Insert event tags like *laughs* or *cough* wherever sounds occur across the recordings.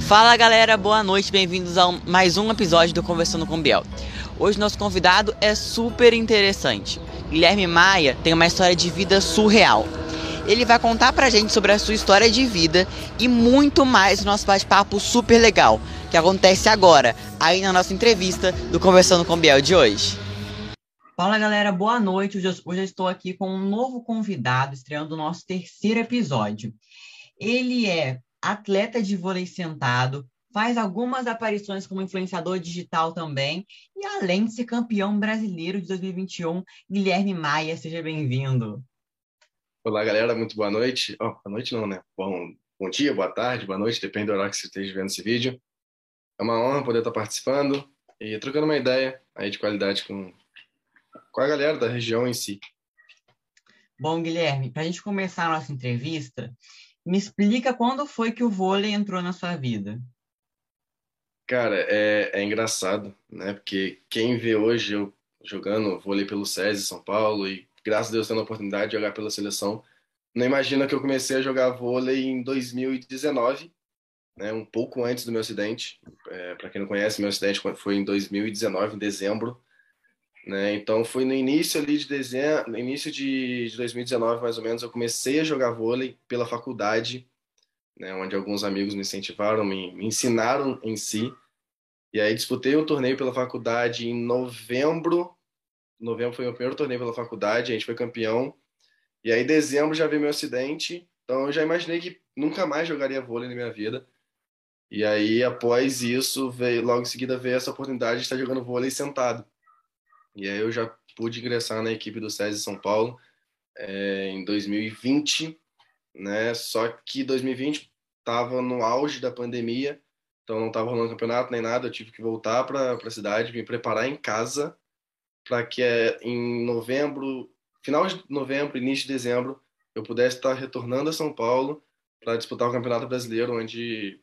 Fala galera, boa noite, bem-vindos a mais um episódio do Conversando com Biel. Hoje nosso convidado é super interessante. Guilherme Maia tem uma história de vida surreal. Ele vai contar pra gente sobre a sua história de vida e muito mais no nosso bate-papo super legal, que acontece agora, aí na nossa entrevista do Conversando com Biel de hoje. Fala galera, boa noite. Hoje eu estou aqui com um novo convidado, estreando o nosso terceiro episódio. Ele é atleta de vôlei sentado, faz algumas aparições como influenciador digital também, e além de ser campeão brasileiro de 2021, Guilherme Maia, seja bem-vindo. Olá, galera, muito boa noite. Oh, boa noite não, né? Bom, bom dia, boa tarde, boa noite, depende do horário que você esteja vendo esse vídeo. É uma honra poder estar participando e trocando uma ideia aí de qualidade com, com a galera da região em si. Bom, Guilherme, para a gente começar a nossa entrevista, me explica quando foi que o vôlei entrou na sua vida. Cara, é, é engraçado, né? Porque quem vê hoje eu jogando vôlei pelo SESI São Paulo e graças a Deus tendo a oportunidade de jogar pela seleção, não imagina que eu comecei a jogar vôlei em 2019, né? Um pouco antes do meu acidente. É, Para quem não conhece, meu acidente foi em 2019, em dezembro. Né? Então foi no início ali de dezembro, no início de, de 2019 mais ou menos, eu comecei a jogar vôlei pela faculdade, né? onde alguns amigos me incentivaram, me, me ensinaram em si. E aí disputei um torneio pela faculdade em novembro. Novembro foi o primeiro torneio pela faculdade, a gente foi campeão. E aí dezembro já veio meu acidente, então eu já imaginei que nunca mais jogaria vôlei na minha vida. E aí após isso, veio, logo em seguida veio essa oportunidade de estar jogando vôlei sentado. E aí eu já pude ingressar na equipe do SESI São Paulo é, em 2020, né? Só que 2020 estava no auge da pandemia, então não estava rolando campeonato nem nada. Eu tive que voltar para a cidade, me preparar em casa para que é, em novembro, final de novembro, início de dezembro, eu pudesse estar retornando a São Paulo para disputar o Campeonato Brasileiro, onde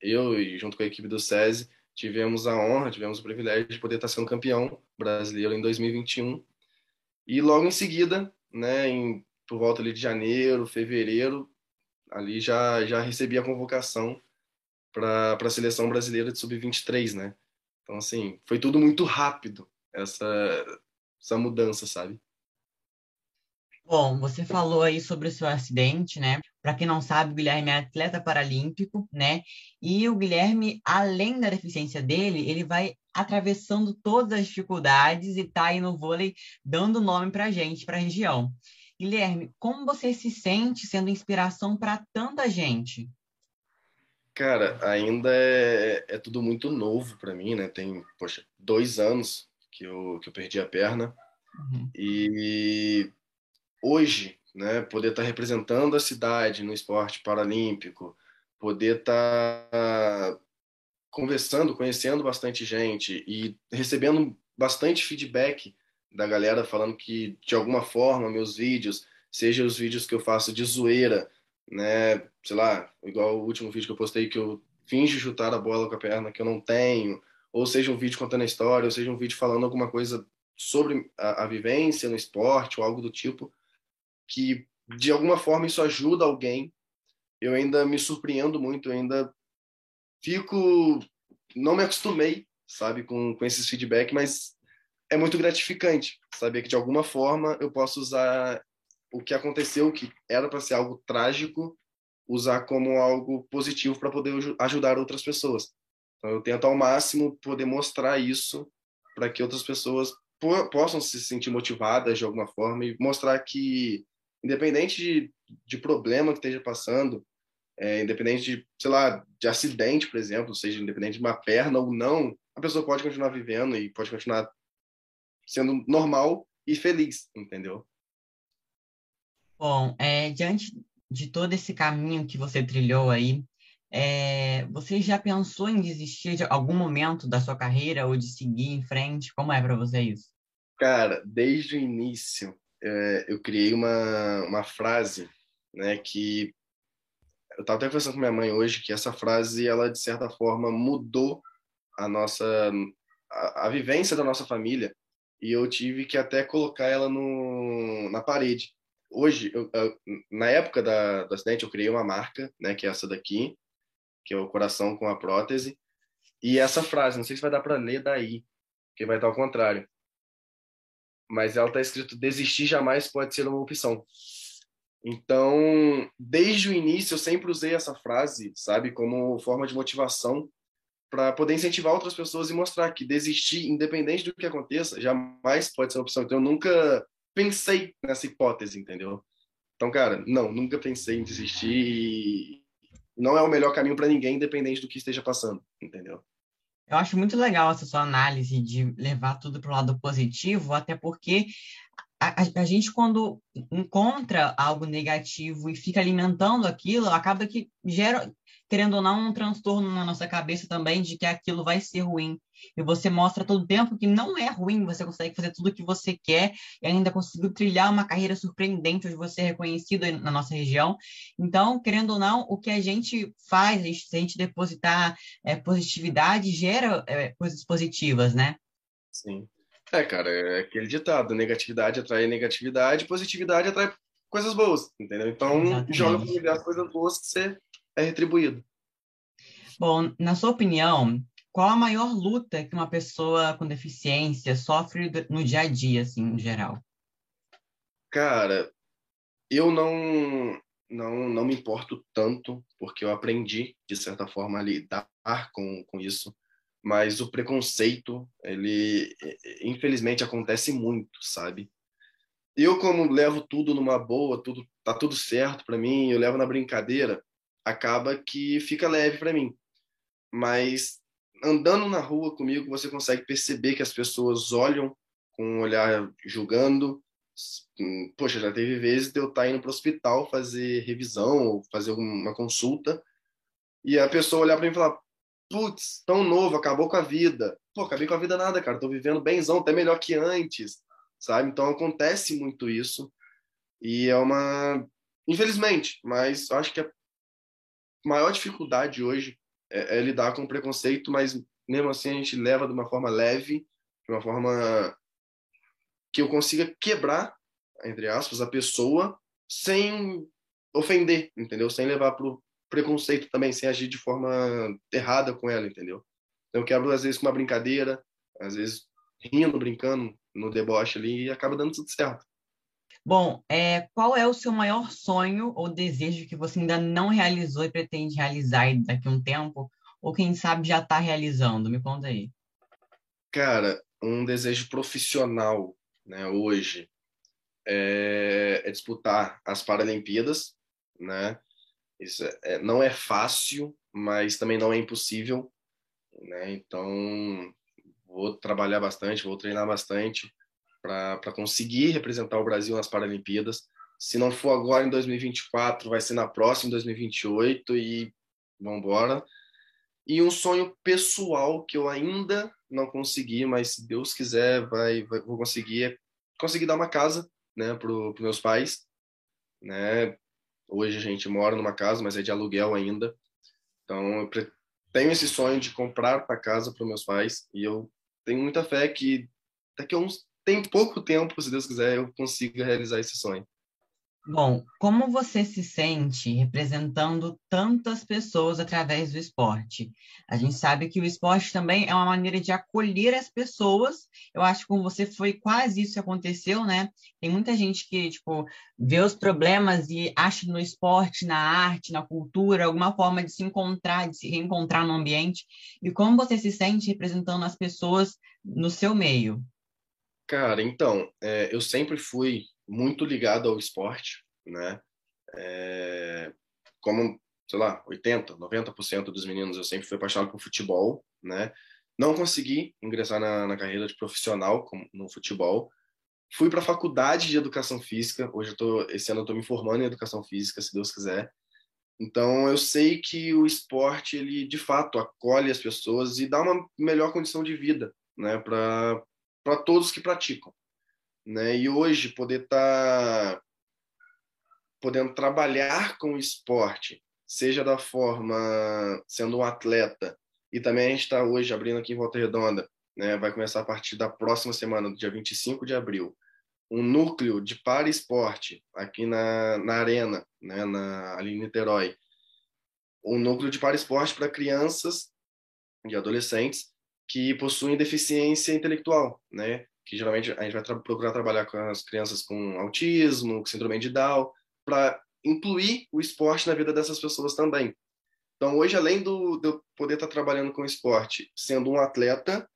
eu e junto com a equipe do SESI tivemos a honra, tivemos o privilégio de poder estar sendo campeão brasileiro em 2021. E logo em seguida, né, em, por volta ali de janeiro, fevereiro, ali já, já recebi a convocação para a seleção brasileira de sub-23, né? Então, assim, foi tudo muito rápido, essa, essa mudança, sabe? Bom, você falou aí sobre o seu acidente, né? Para quem não sabe, o Guilherme é atleta paralímpico, né? E o Guilherme, além da deficiência dele, ele vai atravessando todas as dificuldades e tá aí no vôlei dando nome para gente, para a região. Guilherme, como você se sente sendo inspiração para tanta gente? Cara, ainda é, é tudo muito novo para mim, né? Tem, poxa, dois anos que eu, que eu perdi a perna. Uhum. E hoje, né, poder estar tá representando a cidade no esporte paralímpico, poder estar tá conversando, conhecendo bastante gente e recebendo bastante feedback da galera falando que de alguma forma meus vídeos, seja os vídeos que eu faço de zoeira, né, sei lá, igual o último vídeo que eu postei que eu finge chutar a bola com a perna que eu não tenho, ou seja um vídeo contando a história, ou seja um vídeo falando alguma coisa sobre a, a vivência no esporte ou algo do tipo, que de alguma forma isso ajuda alguém. Eu ainda me surpreendo muito, ainda fico. Não me acostumei, sabe, com, com esses feedback, mas é muito gratificante saber que de alguma forma eu posso usar o que aconteceu, que era para ser algo trágico, usar como algo positivo para poder ajudar outras pessoas. Então eu tento ao máximo poder mostrar isso para que outras pessoas possam se sentir motivadas de alguma forma e mostrar que independente de, de problema que esteja passando, é, independente de, sei lá, de acidente, por exemplo, seja independente de uma perna ou não, a pessoa pode continuar vivendo e pode continuar sendo normal e feliz, entendeu? Bom, é, diante de todo esse caminho que você trilhou aí, é, você já pensou em desistir de algum momento da sua carreira ou de seguir em frente? Como é para você isso? Cara, desde o início, é, eu criei uma, uma frase, né, que eu estava até conversando com minha mãe hoje que essa frase, ela de certa forma mudou a nossa a, a vivência da nossa família e eu tive que até colocar ela no, na parede. hoje, eu, eu, na época da, do acidente, eu criei uma marca, né, que é essa daqui, que é o coração com a prótese. E essa frase, não sei se vai dar para ler daí, que vai estar ao contrário. Mas ela está escrito: desistir jamais pode ser uma opção. Então, desde o início, eu sempre usei essa frase, sabe, como forma de motivação para poder incentivar outras pessoas e mostrar que desistir, independente do que aconteça, jamais pode ser uma opção. Então, eu nunca pensei nessa hipótese, entendeu? Então, cara, não, nunca pensei em desistir e não é o melhor caminho para ninguém, independente do que esteja passando, entendeu? Eu acho muito legal essa sua análise de levar tudo para o lado positivo, até porque a, a, gente, quando encontra algo negativo e fica alimentando aquilo, acaba que gera, querendo ou não, um transtorno na nossa cabeça também de que aquilo vai ser ruim. E você mostra todo o tempo que não é ruim, você consegue fazer tudo o que você quer e ainda conseguiu trilhar uma carreira surpreendente, onde você é reconhecido na nossa região. Então, querendo ou não, o que a gente faz, se a gente depositar é, positividade, gera é, coisas positivas, né? Sim. É, cara, é aquele ditado: negatividade atrai negatividade, positividade atrai coisas boas, entendeu? Então, Exatamente. joga para as coisas boas que você é retribuído. Bom, na sua opinião, qual a maior luta que uma pessoa com deficiência sofre no dia a dia, assim, em geral? Cara, eu não não não me importo tanto porque eu aprendi de certa forma a lidar com, com isso mas o preconceito, ele infelizmente acontece muito, sabe? Eu como levo tudo numa boa, tudo tá tudo certo para mim, eu levo na brincadeira, acaba que fica leve para mim. Mas andando na rua comigo, você consegue perceber que as pessoas olham com um olhar julgando. Poxa, já teve vezes de eu estar tá indo para o hospital fazer revisão ou fazer uma consulta e a pessoa olhar para mim e falar: putz, tão novo, acabou com a vida. Pô, acabei com a vida nada, cara, tô vivendo benzão, até melhor que antes, sabe? Então acontece muito isso. E é uma. Infelizmente, mas acho que a maior dificuldade hoje é, é lidar com preconceito, mas mesmo assim a gente leva de uma forma leve, de uma forma que eu consiga quebrar, entre aspas, a pessoa sem ofender, entendeu? Sem levar pro preconceito também, sem agir de forma errada com ela, entendeu? Então eu quebro às vezes com uma brincadeira, às vezes rindo, brincando no deboche ali e acaba dando tudo certo. Bom, é, qual é o seu maior sonho ou desejo que você ainda não realizou e pretende realizar daqui a um tempo? Ou quem sabe já está realizando? Me conta aí. Cara, um desejo profissional né, hoje é, é disputar as Paralimpíadas, né? Isso é, é, não é fácil, mas também não é impossível, né? Então, vou trabalhar bastante, vou treinar bastante para conseguir representar o Brasil nas Paralimpíadas. Se não for agora em 2024, vai ser na próxima, em 2028 e vamos embora. E um sonho pessoal que eu ainda não consegui, mas se Deus quiser, vai, vai vou conseguir é conseguir dar uma casa, né, para os meus pais, né, Hoje a gente mora numa casa, mas é de aluguel ainda. Então, eu tenho esse sonho de comprar uma casa para meus pais e eu tenho muita fé que daqui a uns tem pouco tempo, se Deus quiser, eu consiga realizar esse sonho. Bom, como você se sente representando tantas pessoas através do esporte? A gente sabe que o esporte também é uma maneira de acolher as pessoas. Eu acho que com você foi quase isso que aconteceu, né? Tem muita gente que, tipo, vê os problemas e acha no esporte, na arte, na cultura, alguma forma de se encontrar, de se reencontrar no ambiente. E como você se sente representando as pessoas no seu meio? Cara, então, é, eu sempre fui muito ligado ao esporte, né? É, como, sei lá, 80, 90% dos meninos eu sempre fui apaixonado por futebol, né? Não consegui ingressar na, na carreira de profissional no futebol. Fui para a faculdade de educação física. Hoje eu tô, esse ano eu estou me formando em educação física, se Deus quiser. Então eu sei que o esporte ele de fato acolhe as pessoas e dá uma melhor condição de vida, né, para para todos que praticam né? E hoje poder estar tá podendo trabalhar com o esporte, seja da forma sendo um atleta, e também a gente está hoje abrindo aqui em Volta Redonda, né? Vai começar a partir da próxima semana, do dia 25 de abril, um núcleo de para esporte aqui na, na arena, né, na, ali em Niterói. Um núcleo de para esporte para crianças e adolescentes que possuem deficiência intelectual, né? Que geralmente a gente vai tra procurar trabalhar com as crianças com autismo, com síndrome de Down, para incluir o esporte na vida dessas pessoas também. Então, hoje, além do, de eu poder estar trabalhando com esporte, sendo um atleta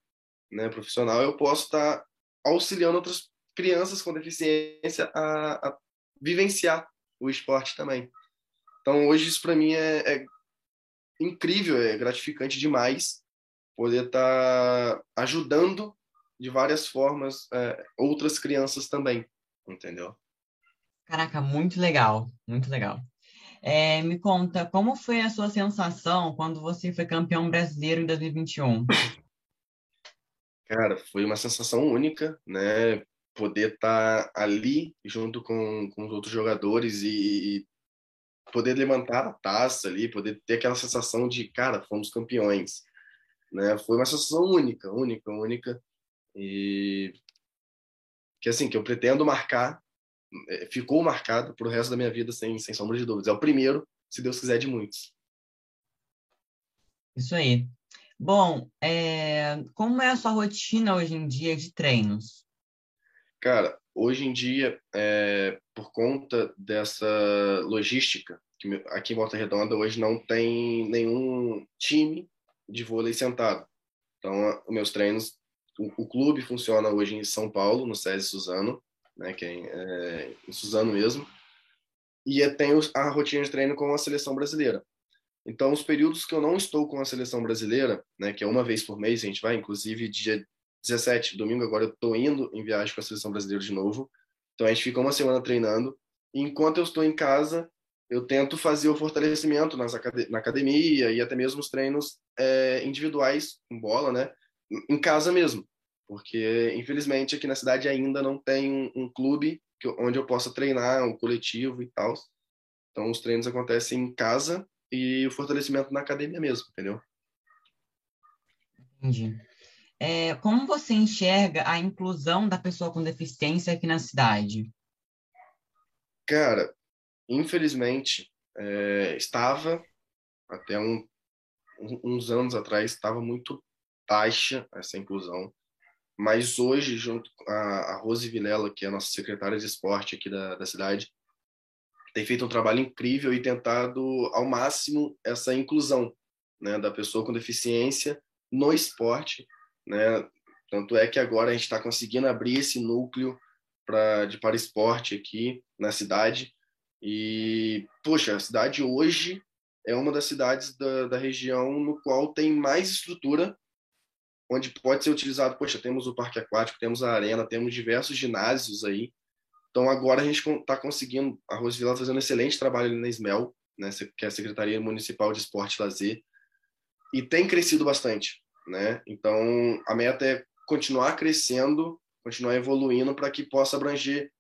né, profissional, eu posso estar auxiliando outras crianças com deficiência a, a vivenciar o esporte também. Então, hoje, isso para mim é, é, incrível, é gratificante demais poder estar tá ajudando de várias formas é, outras crianças também, entendeu? Caraca, muito legal, muito legal. É, me conta, como foi a sua sensação quando você foi campeão brasileiro em 2021? Cara, foi uma sensação única, né? poder estar tá ali junto com, com os outros jogadores e, e poder levantar a taça ali, poder ter aquela sensação de, cara, fomos campeões. Né? Foi uma sensação única, única, única. E que assim, que eu pretendo marcar, é, ficou marcado para o resto da minha vida sem, sem sombra de dúvidas. É o primeiro, se Deus quiser, de muitos. Isso aí. Bom, é... como é a sua rotina hoje em dia de treinos? Cara, hoje em dia, é, por conta dessa logística, que aqui em Volta Redonda hoje não tem nenhum time de vôlei sentado. Então, os meus treinos, o, clube funciona hoje em São Paulo, no SESI Suzano, né, que é, é em Suzano mesmo, e tem a rotina de treino com a seleção brasileira. Então, os períodos que eu não estou com a seleção brasileira, né, que é uma vez por mês, a gente vai, inclusive dia 17, domingo, agora eu estou indo em viagem com a seleção brasileira de novo. Então a gente fica uma semana treinando. E enquanto eu estou em casa, eu tento fazer o fortalecimento nas na academia e até mesmo os treinos é, individuais com bola, né? Em casa mesmo. Porque, infelizmente, aqui na cidade ainda não tem um, um clube que, onde eu possa treinar, um coletivo e tal. Então, os treinos acontecem em casa e o fortalecimento na academia mesmo, entendeu? Entendi. É, como você enxerga a inclusão da pessoa com deficiência aqui na cidade? Cara, infelizmente, é, estava até um, uns anos atrás estava muito baixa essa inclusão, mas hoje, junto com a, a Rose Vilela, que é a nossa secretária de esporte aqui da, da cidade, tem feito um trabalho incrível e tentado ao máximo essa inclusão né, da pessoa com deficiência no esporte né? Tanto é que agora a gente está conseguindo abrir esse núcleo pra, de para esporte aqui na cidade. E, poxa, a cidade hoje é uma das cidades da, da região no qual tem mais estrutura, onde pode ser utilizado. Poxa, temos o parque aquático, temos a arena, temos diversos ginásios aí. Então agora a gente está conseguindo, a Rosevilla está fazendo um excelente trabalho ali na SMEL, né, que é a Secretaria Municipal de Esporte e Lazer, e tem crescido bastante né? Então, a meta é continuar crescendo, continuar evoluindo para que possa abranger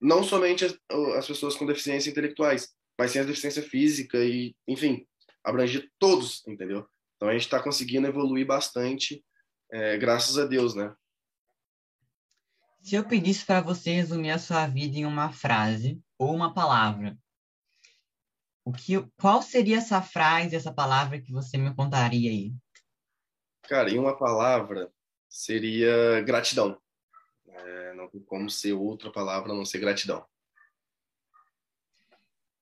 não somente as, as, pessoas com deficiência intelectuais, mas sim a deficiência física e, enfim, abranger todos, entendeu? Então a gente está conseguindo evoluir bastante, é, graças a Deus, né? Se eu pedisse para você resumir a sua vida em uma frase ou uma palavra, o que, qual seria essa frase, essa palavra que você me contaria aí? Cara, em uma palavra, seria gratidão. É, não tem como ser outra palavra a não ser gratidão.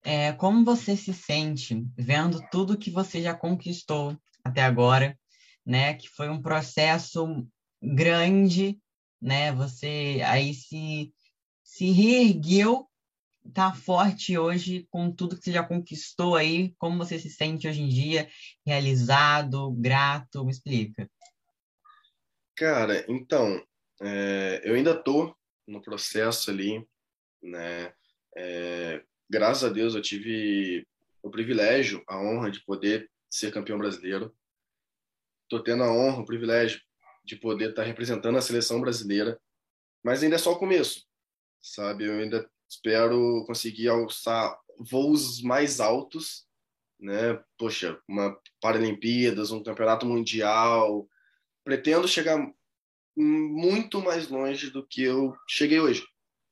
É, como você se sente vendo tudo que você já conquistou até agora, né? Que foi um processo grande, né? Você aí se, se reergueu, tá forte hoje com tudo que você já conquistou aí. Como você se sente hoje em dia, realizado, grato? Me explica. Cara, então, é, eu ainda tô no processo ali, né? É, graças a Deus eu tive o privilégio, a honra de poder ser campeão brasileiro. Tô tendo a honra, o privilégio de poder estar tá representando a seleção brasileira, mas ainda é só o começo, sabe? Eu ainda espero conseguir alçar voos mais altos, né? Poxa, uma Paralimpíadas, um campeonato mundial, pretendo chegar muito mais longe do que eu cheguei hoje,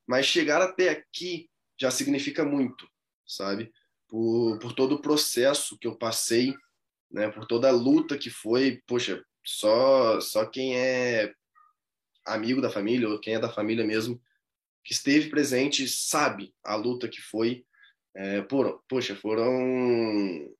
mas chegar até aqui já significa muito, sabe? Por, por todo o processo que eu passei, né? Por toda a luta que foi, poxa, só só quem é amigo da família ou quem é da família mesmo que esteve presente sabe a luta que foi. É, por, poxa, foram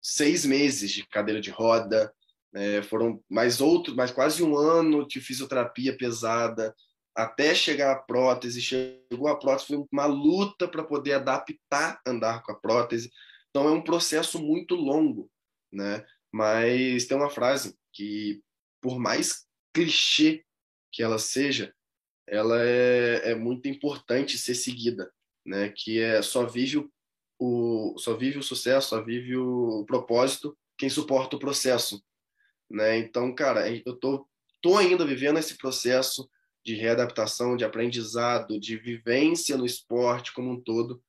seis meses de cadeira de roda, é, foram mais outro, mais quase um ano de fisioterapia pesada até chegar a prótese. Chegou a prótese, foi uma luta para poder adaptar andar com a prótese. Então é um processo muito longo, né? Mas tem uma frase que, por mais clichê que ela seja, ela é, é muito importante ser seguida, né? Que é só vive o, o só vive o sucesso, só vive o propósito quem suporta o processo né? Então, cara, eu tô, tô ainda vivendo esse processo de readaptação, de aprendizado, de vivência no esporte como um todo,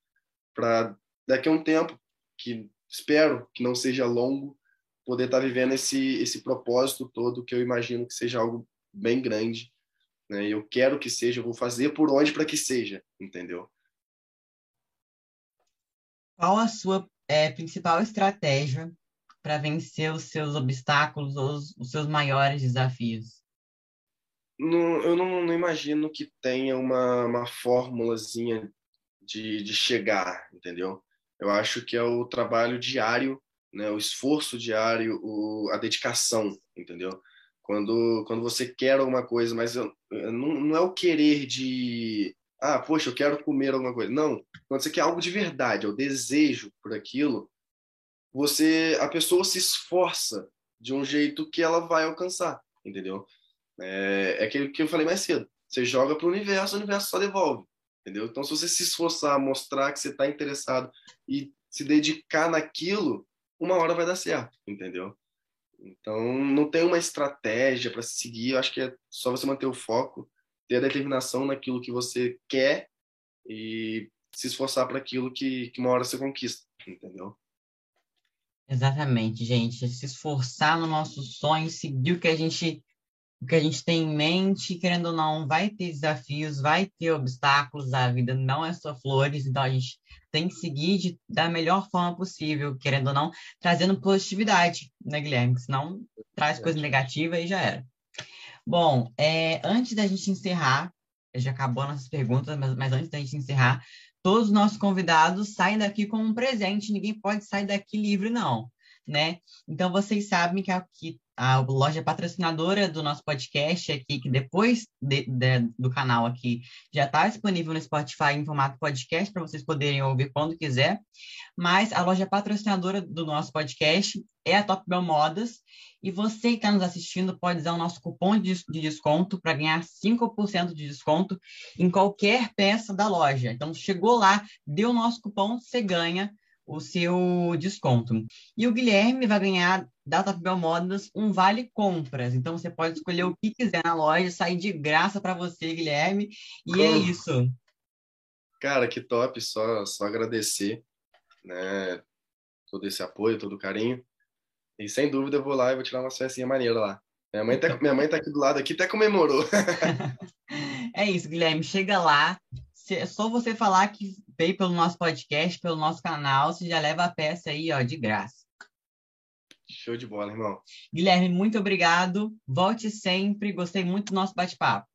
para daqui a um tempo, que espero que não seja longo, poder estar tá vivendo esse, esse propósito todo, que eu imagino que seja algo bem grande. Né? Eu quero que seja, eu vou fazer por onde para que seja, entendeu? Qual a sua é, principal estratégia para vencer os seus obstáculos ou os, os seus maiores desafios? Não, eu não, não, imagino que tenha uma, uma fórmulazinha de, de chegar, entendeu? Eu acho que é o trabalho diário, né? o esforço diário, o, a dedicação, entendeu? Quando, quando você quer alguma coisa, mas eu, não, não é o querer de ah, poxa, eu quero comer alguma coisa. Não, quando você quer algo de verdade, é o desejo por aquilo, você a pessoa se esforça de um jeito que ela vai alcançar, entendeu? É, é aquilo que eu falei mais cedo. Você joga para o universo, o universo só devolve, entendeu? Então, se você se esforçar, mostrar que você está interessado e se dedicar naquilo, uma hora vai dar certo, entendeu? Então, não tem uma estratégia para seguir. Eu acho que é só você manter o foco, ter a determinação naquilo que você quer e se esforçar para aquilo que, que uma hora você conquista, entendeu? Exatamente, gente. Se esforçar no nosso sonho, seguir o que a gente o que a gente tem em mente, querendo ou não, vai ter desafios, vai ter obstáculos, a vida não é só flores, então a gente tem que seguir de, da melhor forma possível, querendo ou não, trazendo positividade, né, Guilherme? Senão traz coisa negativa e já era. Bom, é, antes da gente encerrar, já acabou nossas perguntas, mas, mas antes da gente encerrar, todos os nossos convidados saem daqui com um presente, ninguém pode sair daqui livre, não. Né? Então, vocês sabem que aqui a loja patrocinadora do nosso podcast aqui, que depois de, de, do canal aqui já está disponível no Spotify em formato podcast para vocês poderem ouvir quando quiser. Mas a loja patrocinadora do nosso podcast é a Top Bell Modas e você que está nos assistindo pode usar o nosso cupom de, de desconto para ganhar 5% de desconto em qualquer peça da loja. Então, chegou lá, deu o nosso cupom, você ganha o seu desconto. E o Guilherme vai ganhar da Top Bell Modas um vale compras. Então você pode escolher o que quiser na loja, sair de graça para você, Guilherme. E Como? é isso. Cara, que top, só só agradecer, né, todo esse apoio, todo o carinho. E sem dúvida eu vou lá e vou tirar uma festinha maneira lá. Minha mãe, tá, minha mãe tá aqui do lado, aqui até comemorou. *laughs* *laughs* é isso, Guilherme. Chega lá. É só você falar que veio pelo nosso podcast, pelo nosso canal, você já leva a peça aí, ó, de graça. Show de bola, irmão. Guilherme, muito obrigado. Volte sempre. Gostei muito do nosso bate-papo.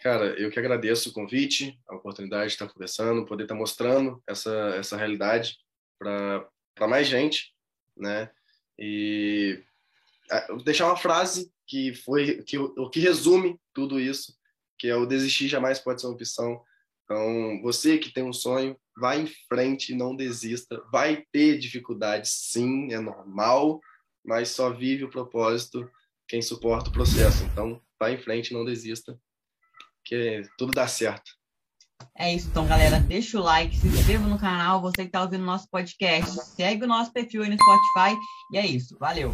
Cara, eu que agradeço o convite, a oportunidade de estar conversando, poder estar mostrando essa, essa realidade para mais gente, né? E deixar uma frase que foi que o que resume tudo isso, que é o desistir jamais pode ser uma opção. Então, você que tem um sonho, vai em frente, não desista. Vai ter dificuldades, sim, é normal, mas só vive o propósito quem suporta o processo. Então, vai em frente, não desista, que tudo dá certo. É isso, então, galera. Deixa o like, se inscreva no canal. Você que está ouvindo nosso podcast, segue o nosso perfil aí no Spotify. E é isso. Valeu!